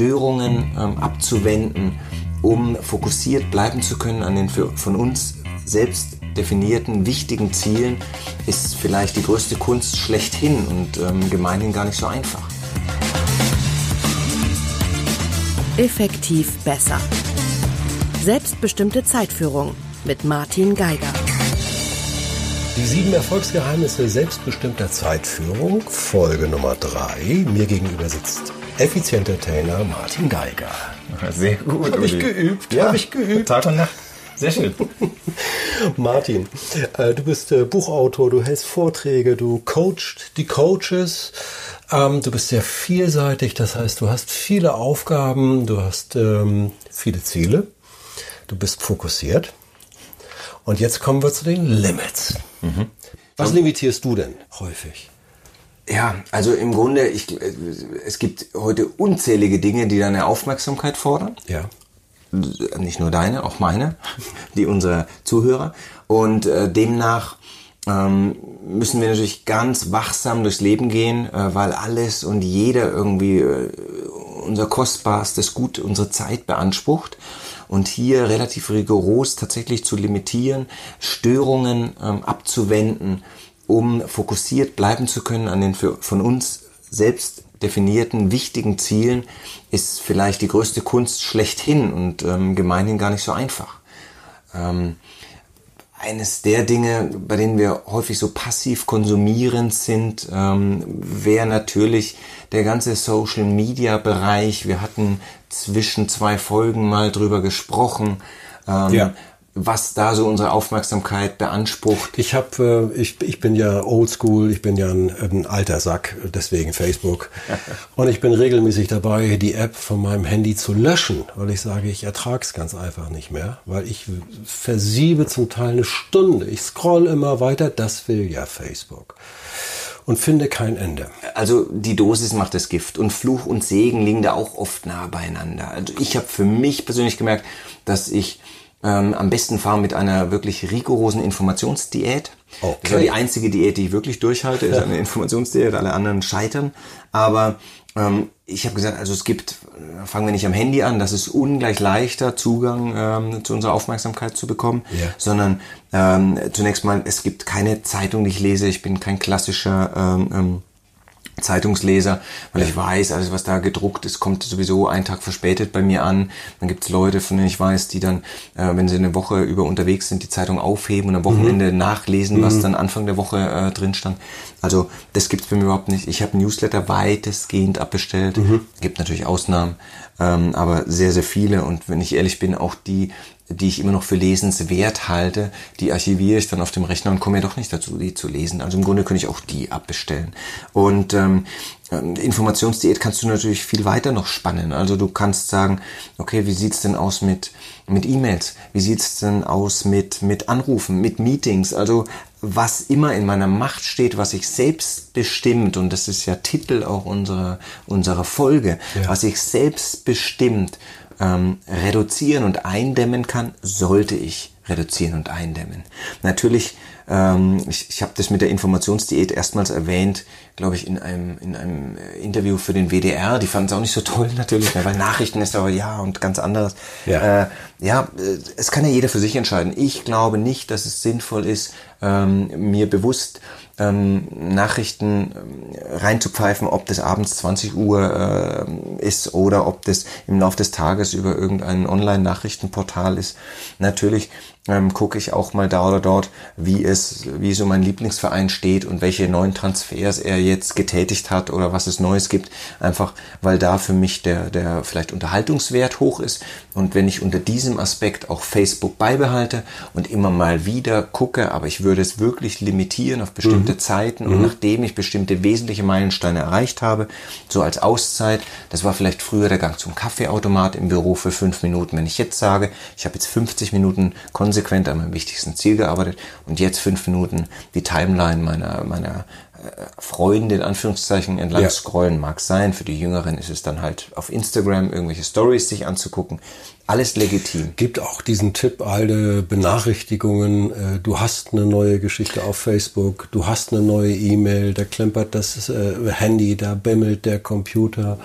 Störungen ähm, abzuwenden, um fokussiert bleiben zu können an den für, von uns selbst definierten wichtigen Zielen, ist vielleicht die größte Kunst schlechthin und ähm, gemeinhin gar nicht so einfach. Effektiv besser. Selbstbestimmte Zeitführung mit Martin Geiger. Die sieben Erfolgsgeheimnisse selbstbestimmter Zeitführung, Folge Nummer drei. Mir gegenüber sitzt effizienter Trainer Martin Geiger. Sehr gut. Habe ich geübt? Ja, habe ich geübt. Tag und Nacht. Sehr schön. Martin, äh, du bist äh, Buchautor, du hältst Vorträge, du coachst die Coaches. Ähm, du bist sehr vielseitig, das heißt, du hast viele Aufgaben, du hast ähm, viele Ziele, du bist fokussiert. Und jetzt kommen wir zu den Limits. Mhm. Was limitierst du denn häufig? Ja, also im Grunde, ich, es gibt heute unzählige Dinge, die deine Aufmerksamkeit fordern. Ja. Nicht nur deine, auch meine, die unserer Zuhörer. Und äh, demnach ähm, müssen wir natürlich ganz wachsam durchs Leben gehen, äh, weil alles und jeder irgendwie äh, unser kostbarstes Gut, unsere Zeit beansprucht und hier relativ rigoros tatsächlich zu limitieren, Störungen ähm, abzuwenden, um fokussiert bleiben zu können an den von uns selbst definierten wichtigen Zielen, ist vielleicht die größte Kunst schlechthin und ähm, gemeinhin gar nicht so einfach. Ähm, eines der Dinge, bei denen wir häufig so passiv konsumierend sind, ähm, wäre natürlich der ganze Social Media Bereich. Wir hatten zwischen zwei Folgen mal drüber gesprochen. Ähm, ja was da so unsere Aufmerksamkeit beansprucht. Ich habe, äh, ich, ich bin ja oldschool, ich bin ja ein, ein alter Sack, deswegen Facebook. und ich bin regelmäßig dabei, die App von meinem Handy zu löschen, weil ich sage, ich ertrage es ganz einfach nicht mehr, weil ich versiebe zum Teil eine Stunde. Ich scroll immer weiter, das will ja Facebook und finde kein Ende. Also die Dosis macht das Gift und Fluch und Segen liegen da auch oft nah beieinander. Also ich habe für mich persönlich gemerkt, dass ich ähm, am besten fahren mit einer wirklich rigorosen Informationsdiät. Okay. Das war die einzige Diät, die ich wirklich durchhalte, ist eine Informationsdiät. Alle anderen scheitern. Aber ähm, ich habe gesagt, also es gibt, äh, fangen wir nicht am Handy an, das ist ungleich leichter, Zugang ähm, zu unserer Aufmerksamkeit zu bekommen, ja. sondern ähm, zunächst mal, es gibt keine Zeitung, die ich lese. Ich bin kein klassischer ähm, ähm, Zeitungsleser, weil ja. ich weiß, alles was da gedruckt ist, kommt sowieso einen Tag verspätet bei mir an. Dann gibt's Leute, von denen ich weiß, die dann, äh, wenn sie eine Woche über unterwegs sind, die Zeitung aufheben und am Wochenende mhm. nachlesen, mhm. was dann Anfang der Woche äh, drin stand. Also das gibt's bei mir überhaupt nicht. Ich habe Newsletter weitestgehend abbestellt. Mhm. Gibt natürlich Ausnahmen, ähm, aber sehr, sehr viele. Und wenn ich ehrlich bin, auch die die ich immer noch für lesenswert halte, die archiviere ich dann auf dem Rechner und komme ja doch nicht dazu, die zu lesen. Also im Grunde könnte ich auch die abbestellen. Und ähm, ähm, Informationsdiät kannst du natürlich viel weiter noch spannen. Also du kannst sagen, okay, wie sieht's denn aus mit mit E-Mails? Wie sieht's denn aus mit mit Anrufen, mit Meetings? Also was immer in meiner Macht steht, was ich selbst bestimmt und das ist ja Titel auch unserer unserer Folge, ja. was ich selbst bestimmt ähm, reduzieren und eindämmen kann, sollte ich reduzieren und eindämmen. Natürlich, ähm, ich, ich habe das mit der Informationsdiät erstmals erwähnt, glaube ich, in einem, in einem Interview für den WDR. Die fanden es auch nicht so toll natürlich, weil Nachrichten ist aber ja und ganz anderes. Ja. Äh, ja, äh, es kann ja jeder für sich entscheiden. Ich glaube nicht, dass es sinnvoll ist, ähm, mir bewusst ähm, Nachrichten ähm, reinzupfeifen, ob das abends 20 Uhr äh, ist oder ob das im Laufe des Tages über irgendein Online-Nachrichtenportal ist. Natürlich ähm, gucke ich auch mal da oder dort, wie es, wie so mein Lieblingsverein steht und welche neuen Transfers er jetzt getätigt hat oder was es Neues gibt. Einfach, weil da für mich der, der vielleicht Unterhaltungswert hoch ist. Und wenn ich unter diesem Aspekt auch Facebook beibehalte und immer mal wieder gucke, aber ich würde es wirklich limitieren auf bestimmte mhm. Zeiten und mhm. nachdem ich bestimmte wesentliche Meilensteine erreicht habe, so als Auszeit, das war vielleicht früher der Gang zum Kaffeeautomat im Büro für fünf Minuten. Wenn ich jetzt sage, ich habe jetzt 50 Minuten konsequent an meinem wichtigsten Ziel gearbeitet und jetzt fünf Minuten die Timeline meiner, meiner Freunde in Anführungszeichen entlang Ja. scrollen mag sein. Für die Jüngeren ist es dann halt auf Instagram irgendwelche Stories sich anzugucken. Alles legitim. Gibt auch diesen Tipp, alle Benachrichtigungen, äh, du hast eine neue Geschichte auf Facebook, du hast eine neue E-Mail, da klempert das äh, Handy, da bimmelt der Computer.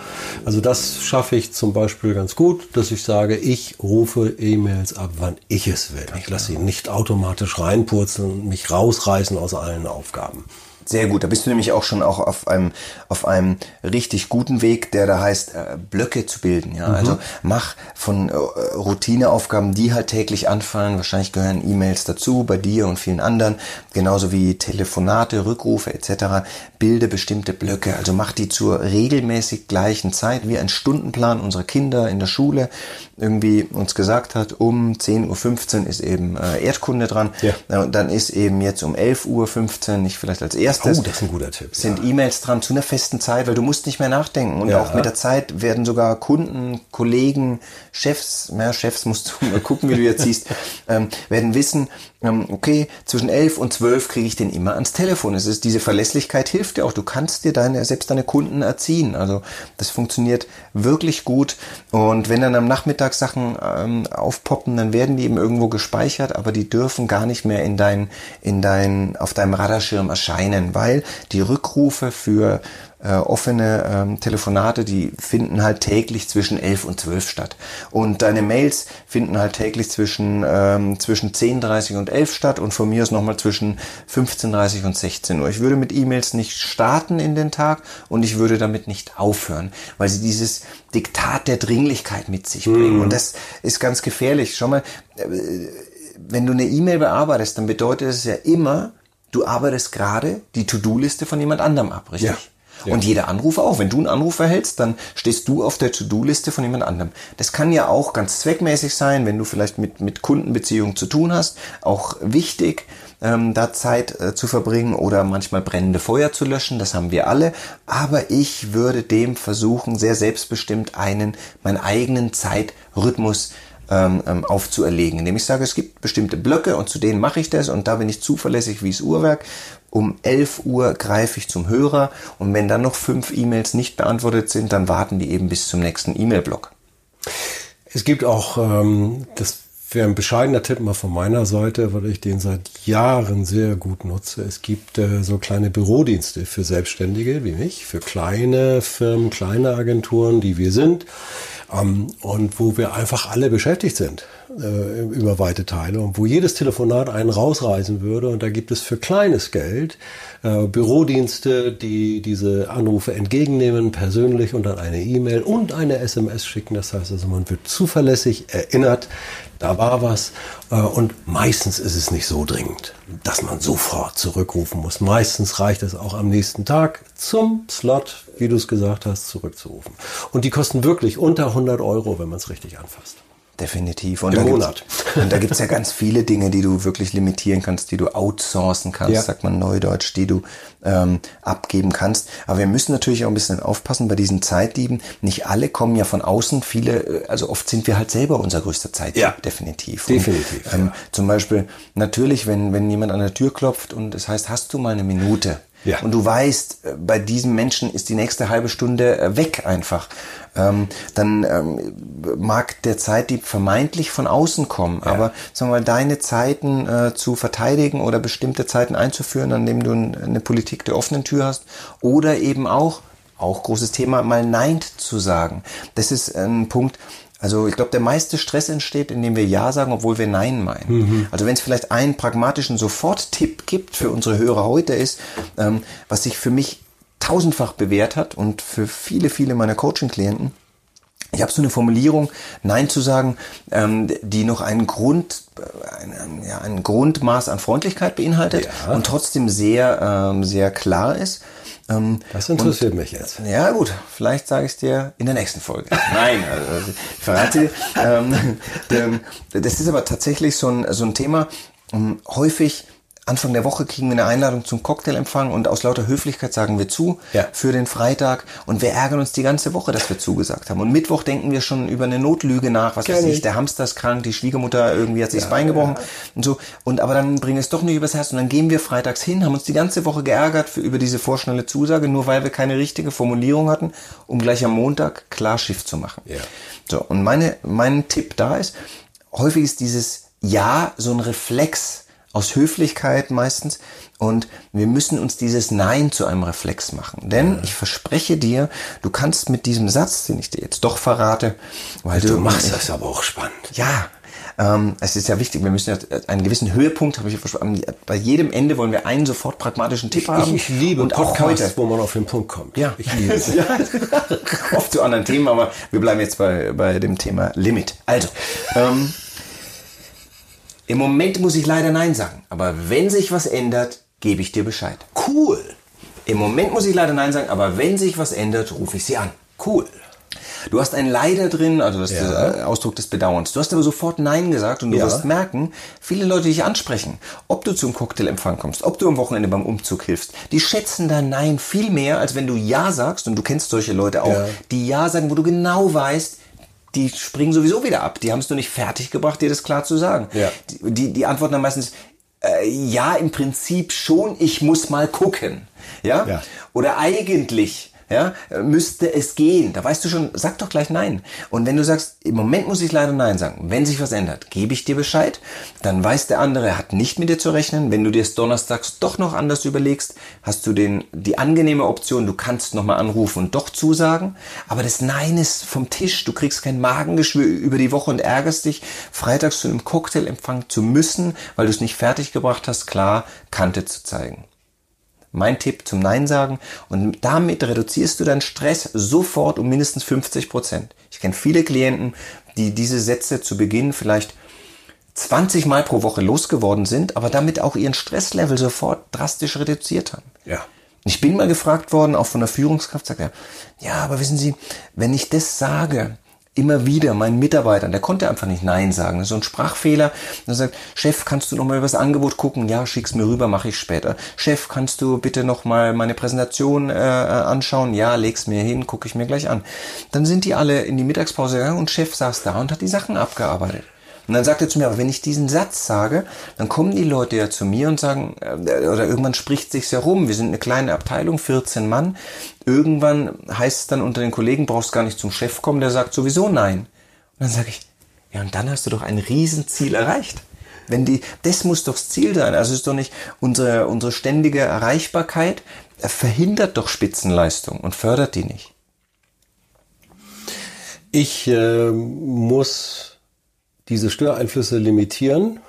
Also das schaffe ich zum Beispiel ganz gut, dass ich sage, ich rufe E-Mails ab, wann ich es will. Ich lasse sie nicht automatisch reinpurzeln und mich rausreißen aus allen Aufgaben. Sehr gut, da bist du nämlich auch schon auch auf einem auf einem richtig guten Weg, der da heißt äh, Blöcke zu bilden. Ja, also mach von äh, Routineaufgaben, die halt täglich anfallen. Wahrscheinlich gehören E-Mails dazu bei dir und vielen anderen, genauso wie Telefonate, Rückrufe etc. Bilde bestimmte Blöcke, also mach die zur regelmäßig gleichen Zeit, wie ein Stundenplan unserer Kinder in der Schule irgendwie uns gesagt hat, um 10.15 Uhr ist eben äh, Erdkunde dran. Ja. Ja, und dann ist eben jetzt um 11.15 Uhr, nicht vielleicht als erstes, Oh, das ist ein guter Tipp, sind E-Mails dran zu einer festen Zeit, weil du musst nicht mehr nachdenken. Und Ja. auch mit der Zeit werden sogar Kunden, Kollegen, Chefs, ja, Chefs musst du mal gucken, wie du jetzt siehst, ähm, werden wissen, okay, zwischen 11 und 12 kriege ich den immer ans Telefon. Es ist, diese Verlässlichkeit hilft dir auch. Du kannst dir deine, selbst deine Kunden erziehen. Also das funktioniert wirklich gut. Und wenn dann am Nachmittag Sachen ähm, aufpoppen, dann werden die eben irgendwo gespeichert, aber die dürfen gar nicht mehr in dein, in dein, auf deinem Radarschirm erscheinen, weil die Rückrufe für äh, offene ähm, Telefonate, die finden halt täglich zwischen 11 und 12 statt. Und deine Mails finden halt täglich zwischen, ähm, zwischen 10.30 und 11 statt und von mir aus nochmal zwischen 15.30 und 16 Uhr. Ich würde mit E-Mails nicht starten in den Tag und ich würde damit nicht aufhören, weil sie dieses Diktat der Dringlichkeit mit sich bringen. Und das ist ganz gefährlich. Schau mal, äh, wenn du eine E-Mail bearbeitest, dann bedeutet es ja immer, du arbeitest gerade die To-Do-Liste von jemand anderem ab, richtig? Ja. Ja. Und jeder Anruf auch. Wenn du einen Anruf erhältst, dann stehst du auf der To-Do-Liste von jemand anderem. Das kann ja auch ganz zweckmäßig sein, wenn du vielleicht mit, mit Kundenbeziehungen zu tun hast. Auch wichtig, ähm, da Zeit äh, zu verbringen oder manchmal brennende Feuer zu löschen. Das haben wir alle. Aber ich würde dem versuchen, sehr selbstbestimmt einen, meinen eigenen Zeitrhythmus ähm, ähm, aufzuerlegen, indem ich sage, es gibt bestimmte Blöcke und zu denen mache ich das und da bin ich zuverlässig wie das Uhrwerk. Um 11 Uhr greife ich zum Hörer und wenn dann noch fünf E-Mails nicht beantwortet sind, dann warten die eben bis zum nächsten E-Mail-Block. Es gibt auch, ähm, das wäre ein bescheidener Tipp mal von meiner Seite, weil ich den seit Jahren sehr gut nutze. Es gibt äh, so kleine Bürodienste für Selbstständige wie mich, für kleine Firmen, kleine Agenturen, die wir sind. Ähm, und wo wir einfach alle beschäftigt sind äh, über weite Teile und wo jedes Telefonat einen rausreißen würde. Und da gibt es für kleines Geld äh, Bürodienste, die diese Anrufe entgegennehmen, persönlich und dann eine E-Mail und eine SMS schicken. Das heißt also, man wird zuverlässig erinnert, da war was. Äh, und meistens ist es nicht so dringend, dass man sofort zurückrufen muss. Meistens reicht es auch am nächsten Tag zum Slot, wie du es gesagt hast, zurückzurufen. Und die kosten wirklich unter 100 Euro, wenn man es richtig anfasst. Definitiv. Und Im da gibt's- Monat. Und da gibt's ja ganz viele Dinge, die du wirklich limitieren kannst, die du outsourcen kannst, Ja. sagt man neudeutsch, die du ähm, abgeben kannst. Aber wir müssen natürlich auch ein bisschen aufpassen bei diesen Zeitdieben. Nicht alle kommen ja von außen. Viele, äh, also oft sind wir halt selber unser größter Zeitdieb. Ja. Definitiv. Definitiv, Und, ähm, Zum Beispiel, natürlich, wenn, wenn jemand an der Tür klopft und es heißt, hast du mal eine Minute? Ja. Und du weißt, äh, bei diesem Menschen ist die nächste halbe Stunde äh, weg einfach. Ähm, dann ähm, mag der Zeitdieb vermeintlich von außen kommen, aber sagen wir mal, deine Zeiten äh, zu verteidigen oder bestimmte Zeiten einzuführen, an dem du eine Politik der offenen Tür hast oder eben auch, auch großes Thema, mal Nein zu sagen. Das ist ein Punkt, also ich glaube, der meiste Stress entsteht, indem wir Ja sagen, obwohl wir Nein meinen. Also wenn es vielleicht einen pragmatischen Sofort-Tipp gibt für unsere Hörer heute ist, ähm, was sich für mich tausendfach bewährt hat und für viele, viele meiner Coaching-Klienten, ich habe so eine Formulierung, Nein zu sagen, ähm, die noch einen Grund, äh, ein, ja, ein Grundmaß an Freundlichkeit beinhaltet Ja. und trotzdem sehr, ähm, sehr klar ist. Ähm, Das interessiert mich jetzt. ja, gut, vielleicht sage ich es dir in der nächsten Folge. Nein, also, ich verrate dir. Ähm, ähm, das ist aber tatsächlich so ein, so ein Thema. Ähm, häufig Anfang der Woche kriegen wir eine Einladung zum Cocktailempfang und aus lauter Höflichkeit sagen wir zu Ja. für den Freitag und wir ärgern uns die ganze Woche, dass wir zugesagt haben. Und Mittwoch denken wir schon über eine Notlüge nach, was weiß ich, der Hamster ist krank, die Schwiegermutter irgendwie hat sich das Bein gebrochen und so. Und aber dann bringen wir es doch nicht übers Herz und dann gehen wir freitags hin, haben uns die ganze Woche geärgert für, über diese vorschnelle Zusage, nur weil wir keine richtige Formulierung hatten, um gleich am Montag klar Schiff zu machen. Ja. So, und meine, mein Tipp da ist, häufig ist dieses Ja so ein Reflex aus Höflichkeit meistens und wir müssen uns dieses Nein zu einem Reflex machen. Denn ich verspreche dir, du kannst mit diesem Satz, den ich dir jetzt doch verrate, weil Du machst das aber auch spannend. ja, ähm, es ist ja wichtig, wir müssen ja einen gewissen Höhepunkt, habe ich ja versprochen, bei jedem Ende wollen wir einen sofort pragmatischen Tipp haben. Ich, ich liebe und auch Podcasts, heute. wo man auf den Punkt kommt. Ja, Ich liebe es. ja, oft zu anderen Themen, aber wir bleiben jetzt bei, bei dem Thema Limit. Also, ähm, im Moment muss ich leider Nein sagen, aber wenn sich was ändert, gebe ich dir Bescheid. Cool. Im Moment muss ich leider Nein sagen, aber wenn sich was ändert, rufe ich sie an. Cool. Du hast ein Leider drin, also das ist Ja. der äh, Ausdruck des Bedauerns. Du hast aber sofort Nein gesagt und du Ja. wirst merken, viele Leute dich ansprechen. Ob du zum Cocktailempfang kommst, ob du am Wochenende beim Umzug hilfst, die schätzen dein Nein viel mehr, als wenn du Ja sagst, und du kennst solche Leute auch, Ja. die Ja sagen, wo du genau weißt, die springen sowieso wieder ab. Die haben es nur nicht fertig gebracht, dir das klar zu sagen. Ja. Die, die, antworten dann meistens, äh, ja, im Prinzip schon, ich muss mal gucken. Ja? Ja. Oder eigentlich, ja, müsste es gehen. Da weißt du schon, sag doch gleich nein. Und wenn du sagst, im Moment muss ich leider nein sagen, wenn sich was ändert, gebe ich dir Bescheid, dann weiß der andere, er hat nicht mit dir zu rechnen. Wenn du dir es donnerstags doch noch anders überlegst, hast du den, die angenehme Option, du kannst nochmal anrufen und doch zusagen. Aber das Nein ist vom Tisch. Du kriegst kein Magengeschwür über die Woche und ärgerst dich, freitags zu einem Cocktailempfang zu müssen, weil du es nicht fertiggebracht hast, klar Kante zu zeigen. Mein Tipp zum Nein sagen. Und damit reduzierst du deinen Stress sofort um mindestens 50 Prozent. Ich kenne viele Klienten, die diese Sätze zu Beginn vielleicht 20 Mal pro Woche losgeworden sind, aber damit auch ihren Stresslevel sofort drastisch reduziert haben. Ja. Ich bin mal gefragt worden, auch von der Führungskraft, sagt er, ja, aber wissen Sie, wenn ich das sage, immer wieder meinen Mitarbeitern, der konnte einfach nicht Nein sagen, das ist so ein Sprachfehler. Er sagt, Chef, kannst du noch mal über das Angebot gucken? Ja, schick's mir rüber, mache ich später. Chef, kannst du bitte noch mal meine Präsentation äh, anschauen? Ja, leg's mir hin, gucke ich mir gleich an. Dann sind die alle in die Mittagspause gegangen und Chef saß da und hat die Sachen abgearbeitet. Und dann sagt er zu mir, aber wenn ich diesen Satz sage, dann kommen die Leute ja zu mir und sagen, äh, oder irgendwann spricht sich's herum. Wir sind eine kleine Abteilung, 14 Mann. Irgendwann heißt es dann unter den Kollegen, brauchst gar nicht zum Chef kommen, der sagt sowieso nein. Und dann sage ich, ja, und dann hast du doch ein Riesenziel erreicht. Wenn die, das muss doch das Ziel sein. Also ist doch nicht unsere, unsere ständige Erreichbarkeit verhindert doch Spitzenleistung und fördert die nicht. Ich äh, muss diese Störeinflüsse limitieren.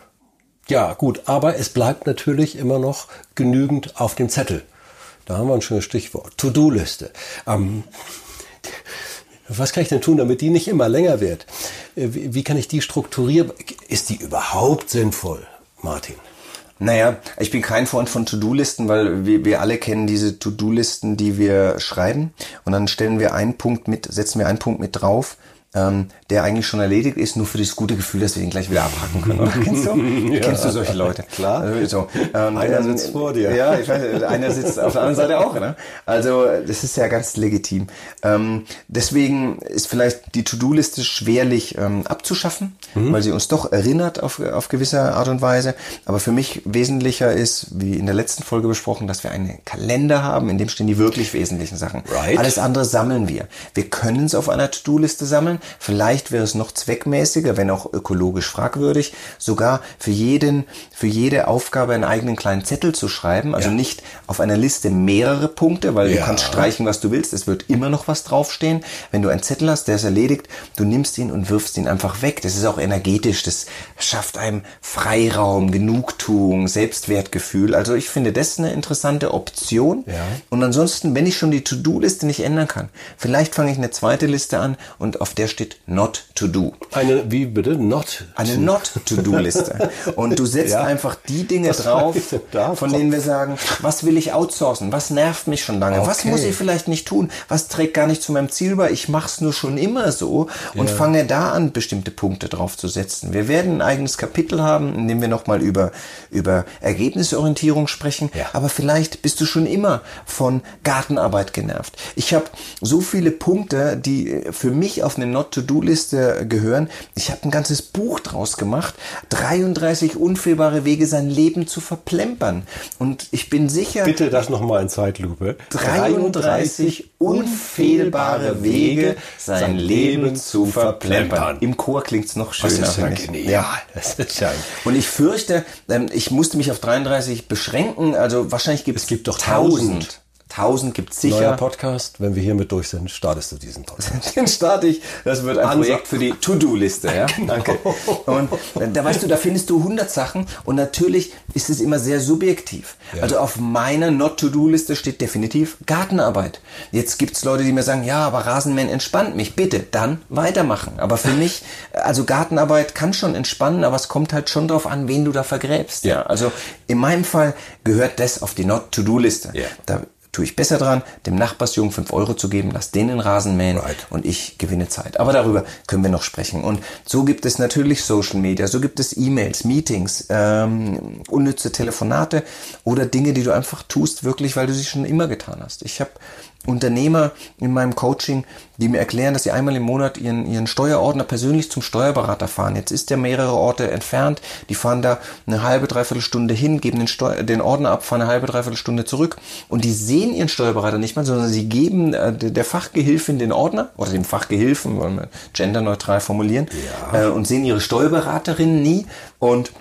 Ja, gut, aber es bleibt natürlich immer noch genügend auf dem Zettel. Da haben wir ein schönes Stichwort. To-Do-Liste. Ähm, was kann ich denn tun, damit die nicht immer länger wird? Äh, Wie, wie kann ich die strukturieren? Ist die überhaupt sinnvoll, Martin? Naja, ich bin kein Freund von To-Do-Listen, weil wir, wir alle kennen diese To-Do-Listen, die wir schreiben. Und dann stellen wir einen Punkt mit, setzen wir einen Punkt mit drauf, ähm, der eigentlich schon erledigt ist, nur für das gute Gefühl, dass wir ihn gleich wieder abhaken können. Oder? Kennst du? Kennst du solche Leute? Klar. Also, so. ähm, Einer ähm, sitzt vor dir. Ja, ich weiß, einer sitzt auf der anderen Seite auch. Ne? Also das ist ja ganz legitim. Ähm, deswegen ist vielleicht die To-Do-Liste schwerlich ähm, abzuschaffen, Mhm. weil sie uns doch erinnert auf, auf gewisse Art und Weise. Aber für mich wesentlicher ist, wie in der letzten Folge besprochen, dass wir einen Kalender haben, in dem stehen die wirklich wesentlichen Sachen. Right. Alles andere sammeln wir. Wir können es auf einer To-Do-Liste sammeln. Vielleicht wäre es noch zweckmäßiger, wenn auch ökologisch fragwürdig, sogar für jeden, für jede Aufgabe einen eigenen kleinen Zettel zu schreiben. Also Ja. nicht auf einer Liste mehrere Punkte, weil du Ja. kannst streichen, was du willst. Es wird immer noch was draufstehen. Wenn du einen Zettel hast, der ist erledigt, du nimmst ihn und wirfst ihn einfach weg. Das ist auch energetisch. Das schafft einem Freiraum, Genugtuung, Selbstwertgefühl. Also ich finde das eine interessante Option. Ja. Und ansonsten, wenn ich schon die To-Do-Liste nicht ändern kann, vielleicht fange ich eine zweite Liste an und auf der steht Not to Do. Eine, wie bitte? Not? Eine Not-to-Do-Liste. Und du setzt Ja. einfach die Dinge Was drauf, von denen wir sagen, was will ich outsourcen? Was nervt mich schon lange? Was Okay. muss ich vielleicht nicht tun? Was trägt gar nicht zu meinem Ziel bei? Ich mache es nur schon immer so und fange da an, bestimmte Punkte drauf zu setzen. Wir werden ein eigenes Kapitel haben, in dem wir nochmal über, über Ergebnisorientierung sprechen. Ja. Aber vielleicht bist du schon immer von Gartenarbeit genervt. Ich habe so viele Punkte, die für mich auf eine Not-to-Do-Liste gehören. Ich habe ein ganzes Buch draus gemacht. 33 unfehlbare Wege, sein Leben zu verplempern. Und ich bin sicher, Bitte das nochmal in Zeitlupe. 33 unfehlbare Wege, sein Leben zu verplempern. Im Chor klingt's noch Das schöner. ist ja genial. Das ist ja Und ich fürchte, ähm, ich musste mich auf 33 beschränken. Also wahrscheinlich gibt es gibt doch 1000. 1000 gibt es neuer sicher. Podcast. Wenn wir hiermit durch sind, startest du diesen Podcast. Den starte ich. Das wird ein Ansag. Projekt für die To-Do-Liste. Ja? Danke. Und äh, da weißt du, da findest du 100 Sachen und natürlich ist es immer sehr subjektiv. Also auf meiner Not-To-Do-Liste steht definitiv Gartenarbeit. Jetzt gibt's Leute, die mir sagen, ja, aber Rasenmähen entspannt mich. Bitte, dann weitermachen. Aber für mich, also Gartenarbeit kann schon entspannen, aber es kommt halt schon drauf an, wen du da vergräbst. Ja. Also in meinem Fall gehört das auf die Not-To-Do-Liste. Ja. Da tue ich besser dran, dem Nachbarsjungen 5 Euro zu geben, lass den den Rasen mähen Right. und ich gewinne Zeit. Aber darüber können wir noch sprechen. Und so gibt es natürlich Social Media, so gibt es E-Mails, Meetings, ähm, unnütze Telefonate oder Dinge, die du einfach tust, wirklich, weil du sie schon immer getan hast. Ich habe Unternehmer in meinem Coaching, die mir erklären, dass sie einmal im Monat ihren, ihren Steuerordner persönlich zum Steuerberater fahren. Jetzt ist der mehrere Orte entfernt. Die fahren da eine halbe, dreiviertel Stunde hin, geben den, Steu den Ordner ab, fahren eine halbe, dreiviertel Stunde zurück. Und die sehen ihren Steuerberater nicht mal, sondern sie geben äh, der Fachgehilfin den Ordner oder dem Fachgehilfen, wollen wir genderneutral formulieren, äh, und sehen ihre Steuerberaterin nie. Und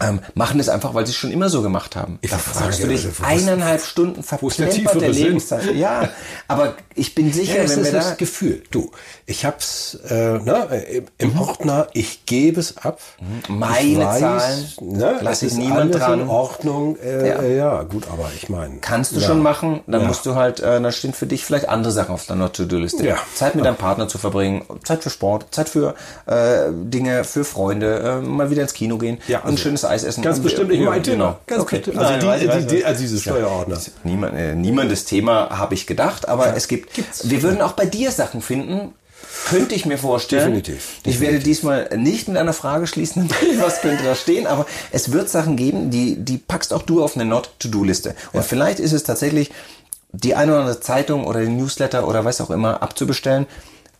ähm, machen es einfach, weil sie es schon immer so gemacht haben. Ich da fragst du dich also, eineinhalb Stunden ist der? Lebenszeit. Ja, aber ich bin sicher, Ja, wenn wir da das Gefühl. Du, ich hab's äh, na, im, im Ordner, ich gebe es ab. Mhm. Meine Zahlen, ne, lass ich niemand dran. in Ordnung. Äh, Ja. ja. ja, gut, aber ich meine. kannst du ja. schon machen, dann musst du halt, äh, dann stehen für dich vielleicht andere Sachen auf deiner To-Do-Liste. Ja. Zeit mit deinem Partner zu verbringen, Zeit für Sport, Zeit für äh, Dinge, für Freunde, äh, mal wieder ins Kino gehen, Ja, ein also schönes Eis essen. Ganz bestimmt nicht ja, mein Thema. genau. Ganz Okay. bestimmt. Also, die, weiß die, die, also dieses Steuerordner. Niemand, äh, niemandes Thema habe ich gedacht, aber es gibt, wir würden auch bei dir Sachen finden, könnte ich mir vorstellen. Definitiv. Ich werde diesmal nicht mit einer Frage schließen, was könnte da stehen, aber es wird Sachen geben, die, die packst auch du auf eine Not-to-Do-Liste. Und vielleicht ist es tatsächlich, die eine oder andere Zeitung oder den Newsletter oder was auch immer abzubestellen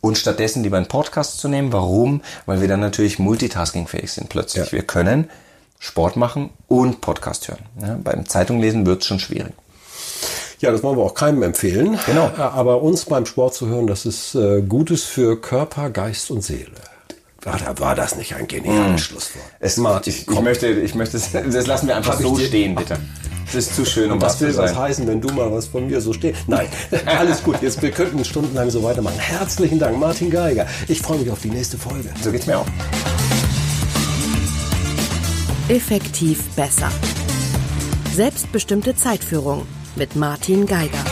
und stattdessen lieber einen Podcast zu nehmen. Warum? Weil wir dann natürlich multitaskingfähig sind plötzlich. Ja. Wir können Sport machen und Podcast hören. Ja, beim Zeitunglesen wird es schon schwierig. Ja, das wollen wir auch keinem empfehlen. Genau. Äh, Aber uns beim Sport zu hören, das ist äh, Gutes für Körper, Geist und Seele. War, da war das nicht ein geniales Schlusswort? Mm. Es, Martin, ich, ich möchte, ich möchte, das lassen wir einfach Hab so stehen, bitte. Das ist zu schön, um das zu will was sein. heißen, wenn du mal was von mir so stehst. Nein, alles gut. Jetzt, wir könnten stundenlang so weitermachen. Herzlichen Dank, Martin Geiger. Ich freue mich auf die nächste Folge. So geht's mir auch. Effektiv besser. Selbstbestimmte Zeitführung mit Martin Geiger.